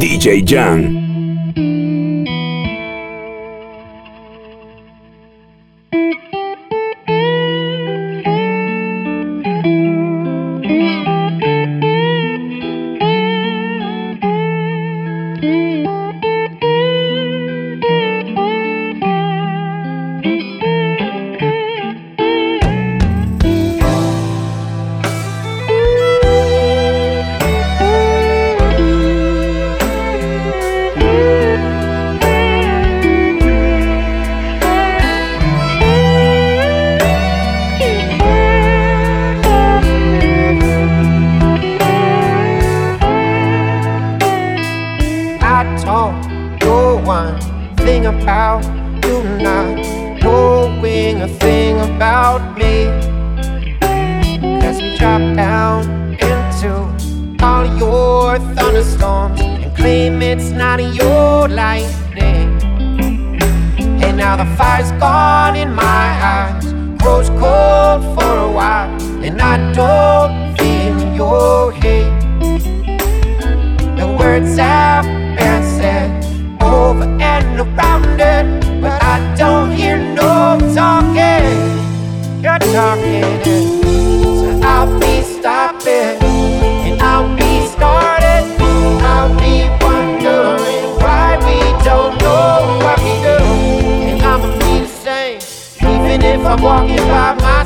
DJ Jan. drop down into all your thunderstorms and claim it's not your lightning. And now the fire's gone in my eyes, grows cold for a while, and I don't feel your hate. The words have been said over and around it, but I don't hear no talking. You're talking. It. I'll be stopping and I'll be started. I'll be wondering why we don't know what we do. And I'ma be the same, even if I'm walking by myself.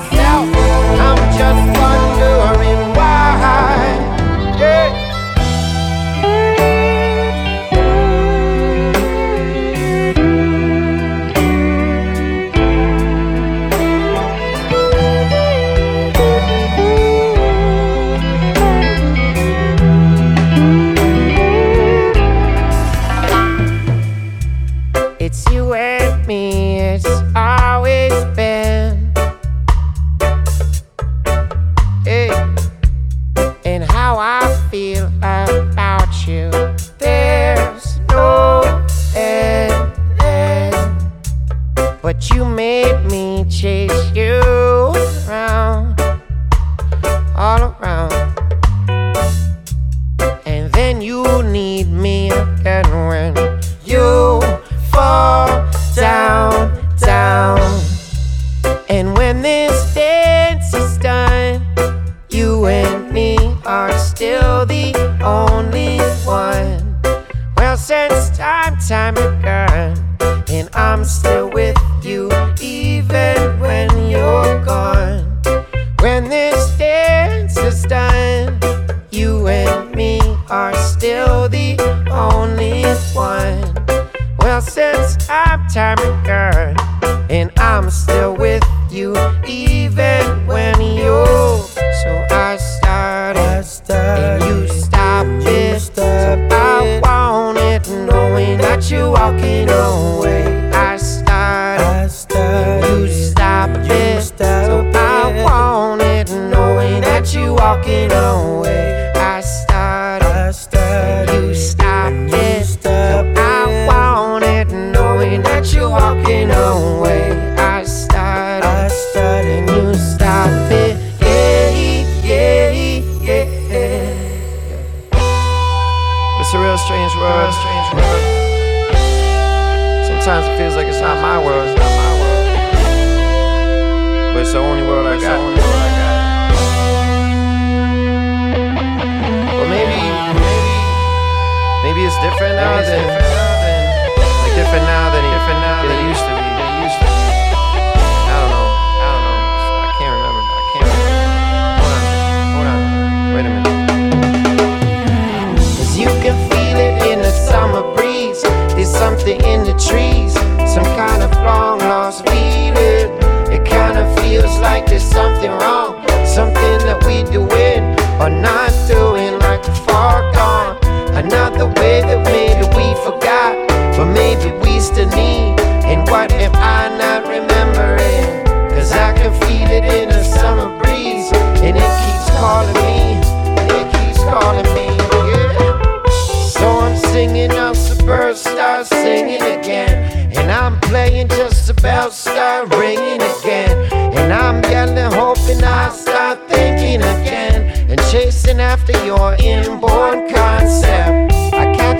and I'm still.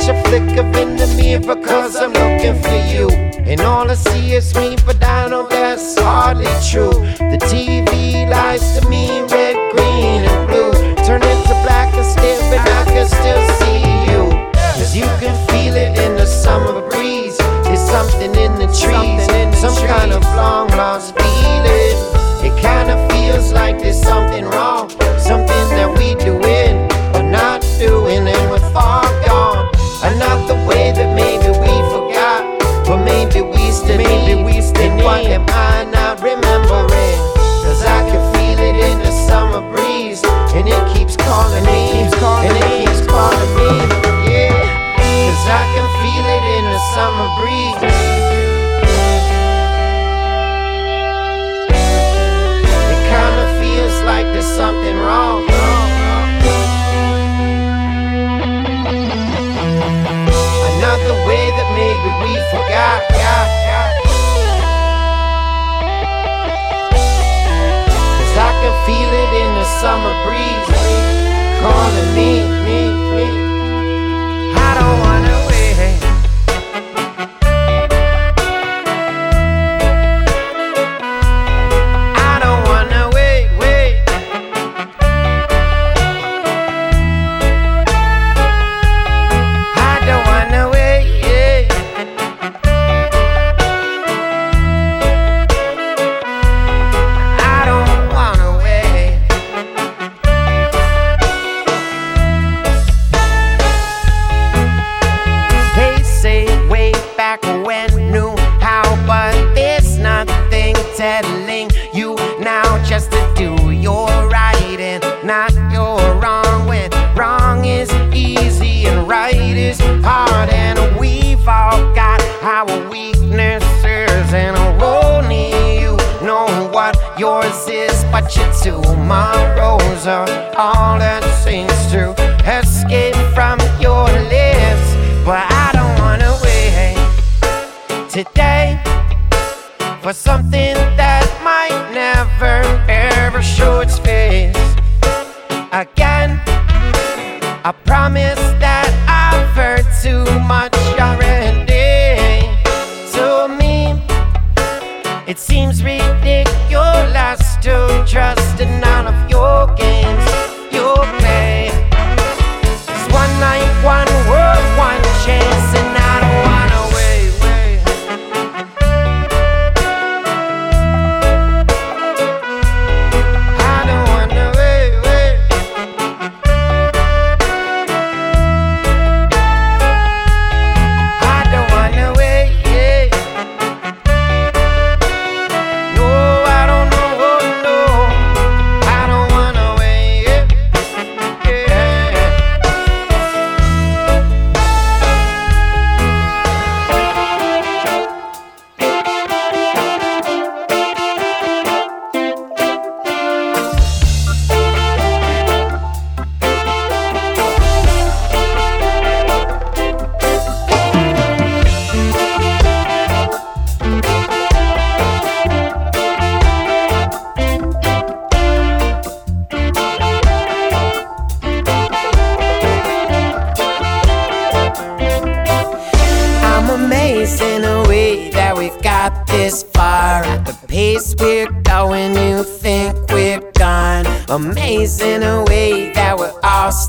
a flick up in the mirror cause I'm looking for you. And all I see is me, but I know that's hardly true. The TV lies to me, red, green, and blue. Turn it to black and stare, but I can still see you. Cause you can feel it in the summer breeze. There's something in the trees, some kind of blonde.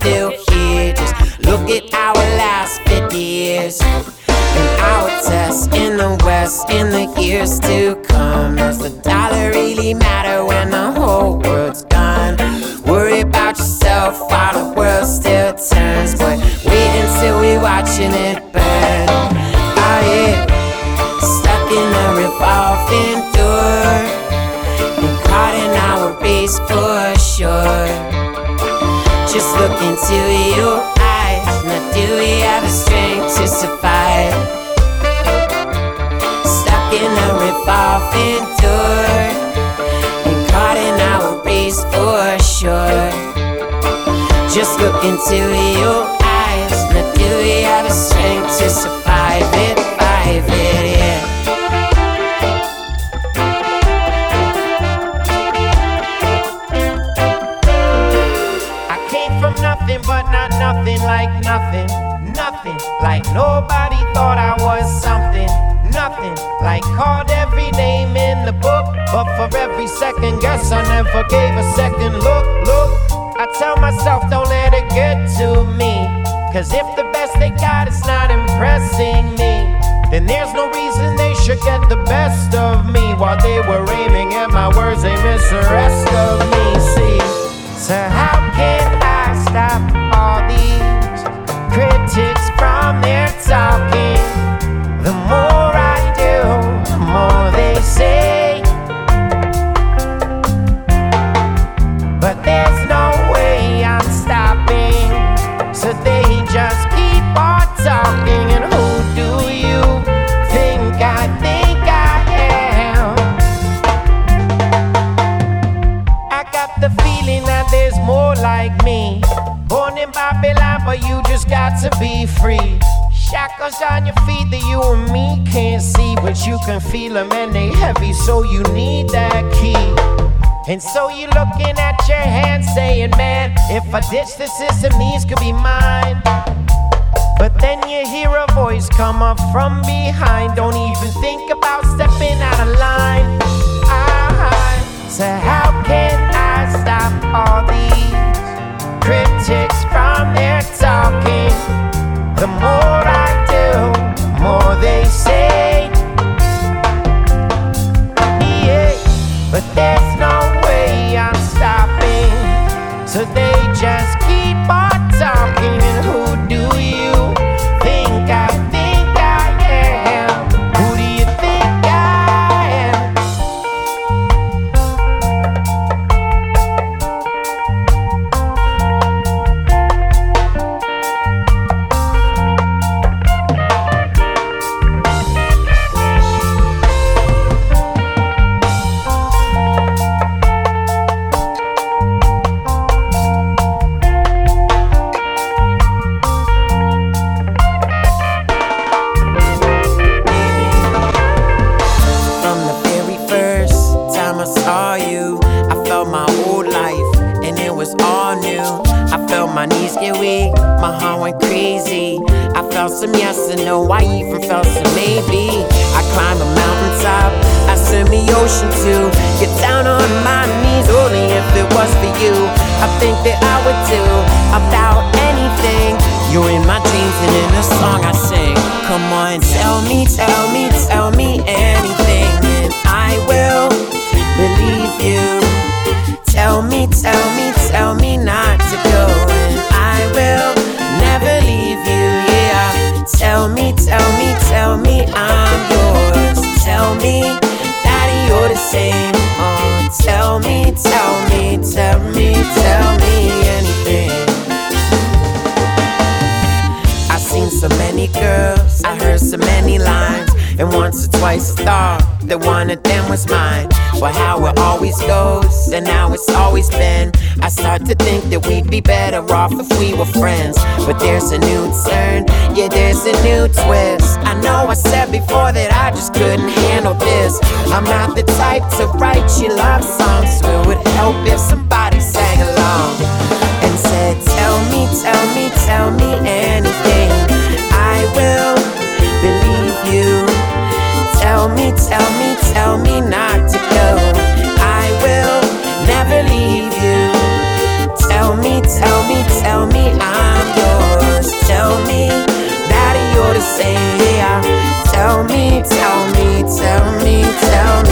do. Just look into your eyes. Now do we have the strength to survive it? Five it, yeah. I came from nothing, but not nothing like nothing. Nothing like nobody thought I was something. Nothing like called every name in the book, but for every second guess I never gave a second look, look. Tell myself, don't let it get to me. Cause if the best they got is not impressing me, then there's no reason they should get the best of me. While they were aiming at my words, they missed the rest of me. See, so how can I stop all these critics from their talking? Can feel them and they heavy, so you need that key. And so you looking at your hand saying, man, if I ditch the system, these could be mine. But then you hear a voice come up from behind. Don't even think about stepping out of line. I, so how can I stop all these critics from their talking? The more I do, the more they say. They twice I thought that one of them was mine. But how it always goes, and now it's always been. I start to think that we'd be better off if we were friends. But there's a new turn, yeah, there's a new twist. I know I said before that I just couldn't handle this. I'm not the type to write you love songs, so it would help if somebody sang along and said, Tell me, tell me, tell me anything. I will believe you. Tell me, tell me, tell me not to go. I will never leave you. Tell me, tell me, tell me I'm yours. Tell me that you're the same. Tell me, tell me, tell me, tell me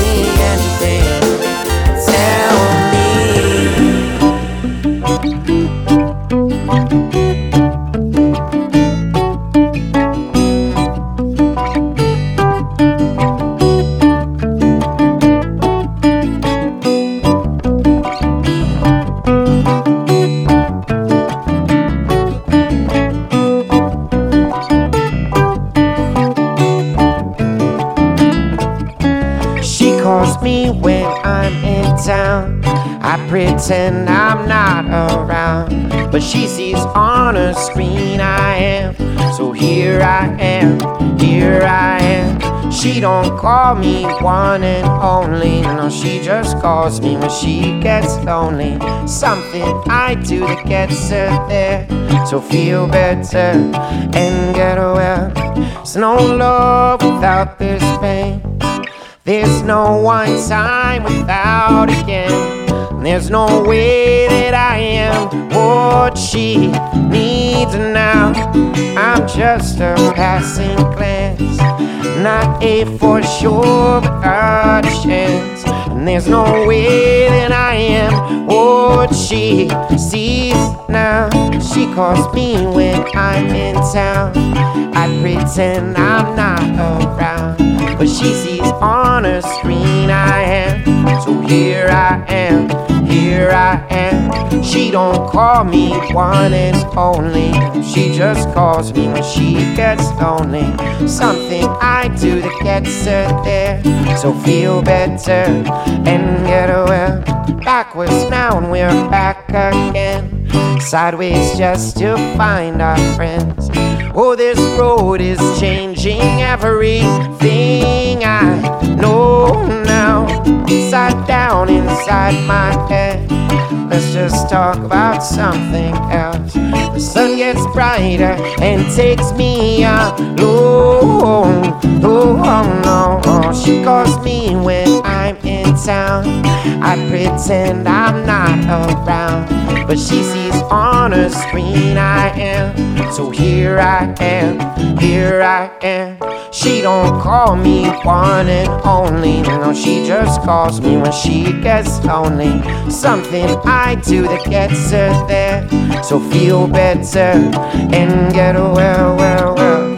don't call me one and only. No, she just calls me when she gets lonely. Something I do that gets her there. So feel better and get well. There's no love without this pain. There's no one time without again. There's no way that I am what she needs now. I'm just a passing glance, not a for sure, but a chance. And there's no way that I am what she sees now. She calls me when I'm in town. I pretend I'm not around, but she sees on her screen I am. So here I am, here I am. She don't call me one and only. She just calls me when she gets lonely. Something I do that gets her there. So feel better and get well. Backwards now and we're back again. Sideways just to find our friends. Oh, this road is changing everything I know now. Upside down inside my head. Let's just talk about something else. The sun gets brighter and takes me along. Oh, oh no, she calls me when I'm in town. I pretend I'm not around, but she sees on her screen I am. So here I am, here I am. She don't call me one and only. No, she just calls me when she gets lonely. Something I do that gets her there. So feel better and get well, well, well.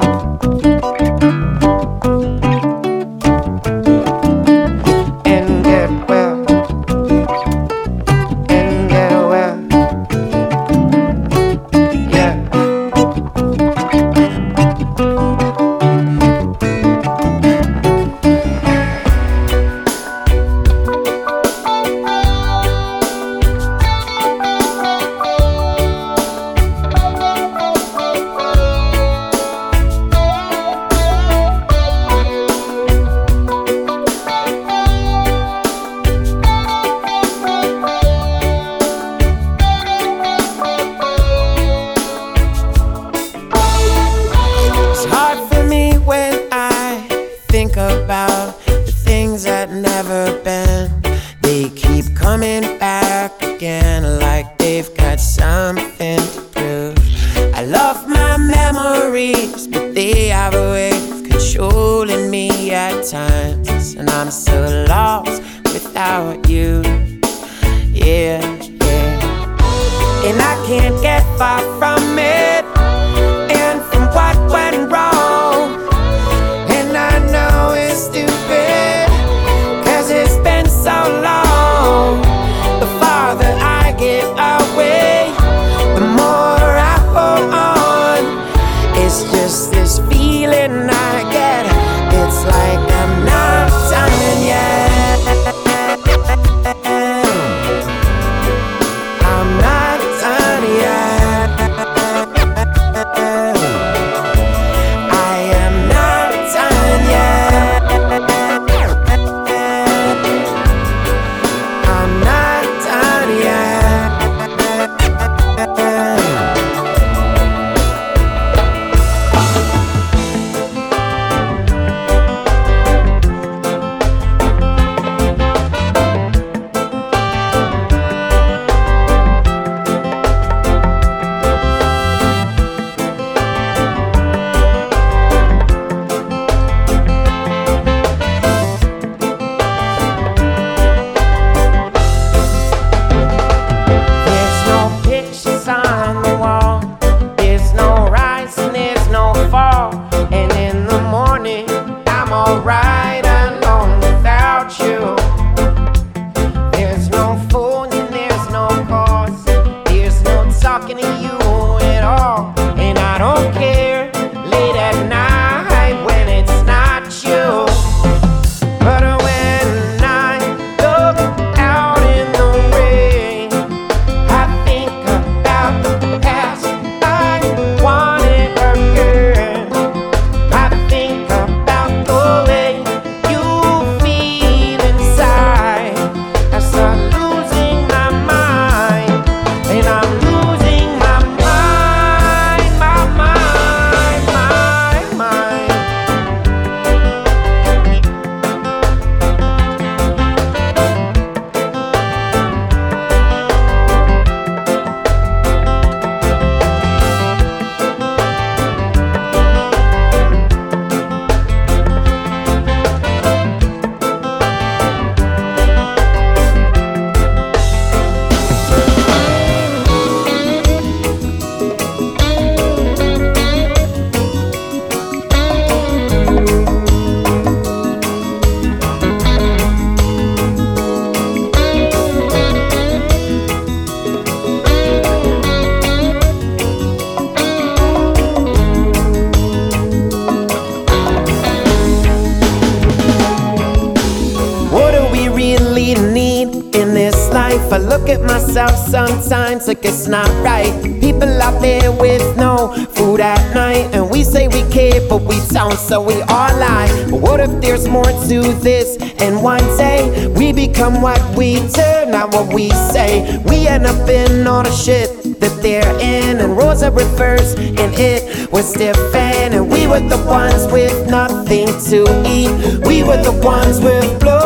At myself sometimes like it's not right. People out there with no food at night, and we say we care, but we don't, so we all lie. But what if there's more to this? And one day we become what we turn, not what we say. We end up in all the shit that they're in, and Rosa reverse, and it was different. And we were the ones with nothing to eat. We were the ones with blood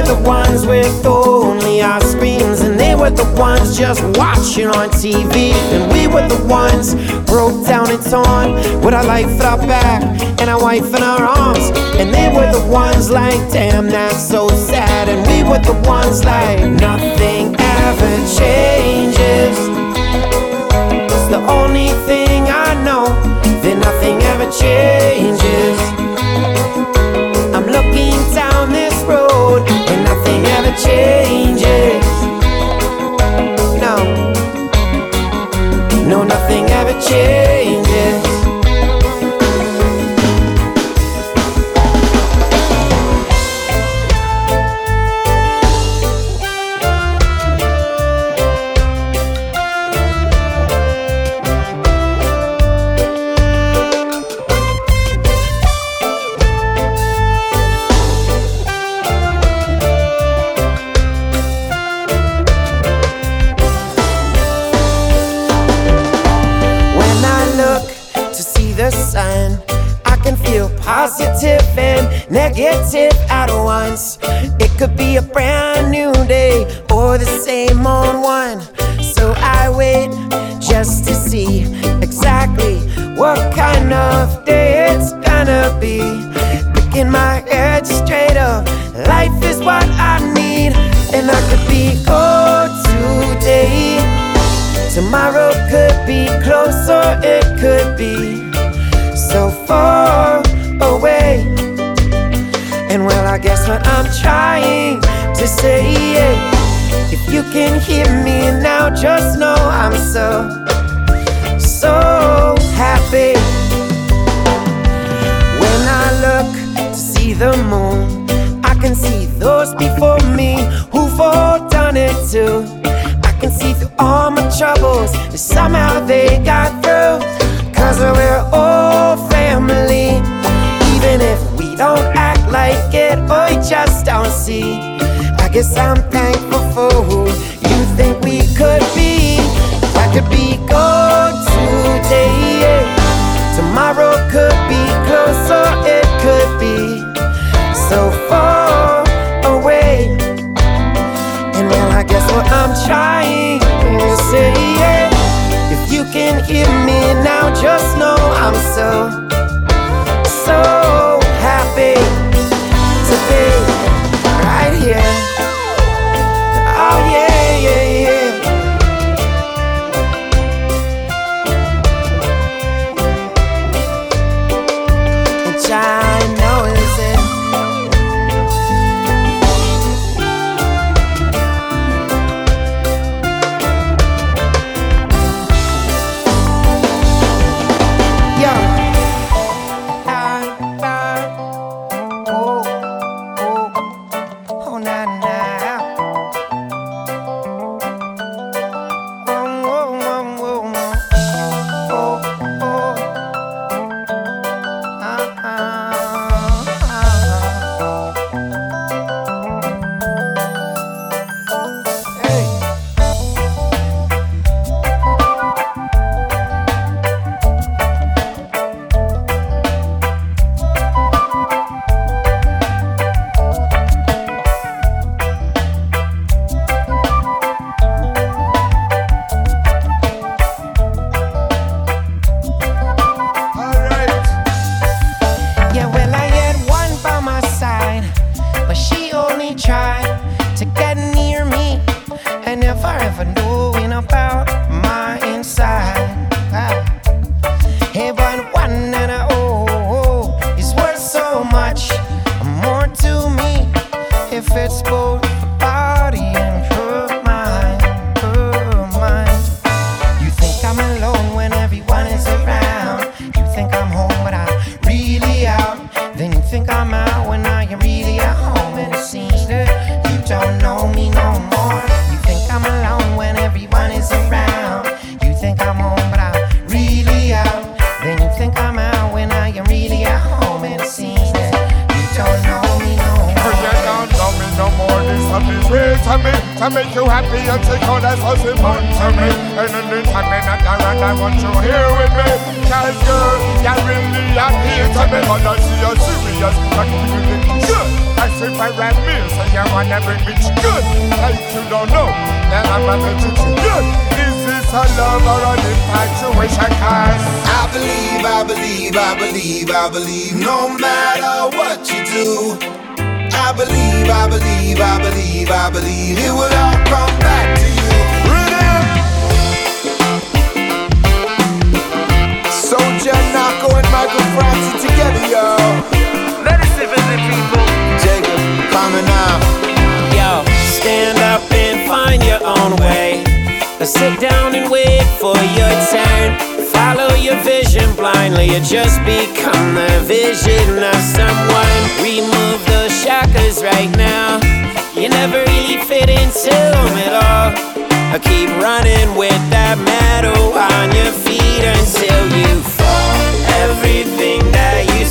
were the ones with only our screens, and they were the ones just watching on TV. And we were the ones broke down and torn with our life at our back and our wife in our arms. And they were the ones like, damn, that's so sad. And we were the ones like, nothing ever changes. It's the only thing I know that nothing ever changes. Could be so far away. And well, I guess what I'm trying to say, if you can hear me now, just know I'm so, so happy. When I look to see the moon, I can see those before me who've all done it too. I can see through all my troubles, somehow they got through. Cause we're all family, even if we don't act like it or we just don't see. I guess I'm thankful for who you think we could be. I could be good today, tomorrow could be closer, it could be so far away. And well, I guess what I'm trying to say, yeah. If you can hear me now, I'm so, to me. And not around, I want you here with me. Cause girl, you really appeal to me. But I see you serious, but you really good. You wanna bring me good. Like you don't know, then I'm treat you good. Is this a love or an infatuation? Cause I believe, I believe, I believe, I believe, no matter what you do. I believe, I believe, I believe, I believe it will all come back to you. Soldier, Nako, and Michael Francis together, yo. Let us live the people. Jacob, coming now. Yo, stand up and find your own way. Sit down and wait for your turn. Follow your vision blindly, you just become the vision of someone. Remove those shackles right now. You never really fit into them at all. I keep running with that metal on your feet until you fall. Everything that you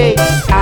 But anyway,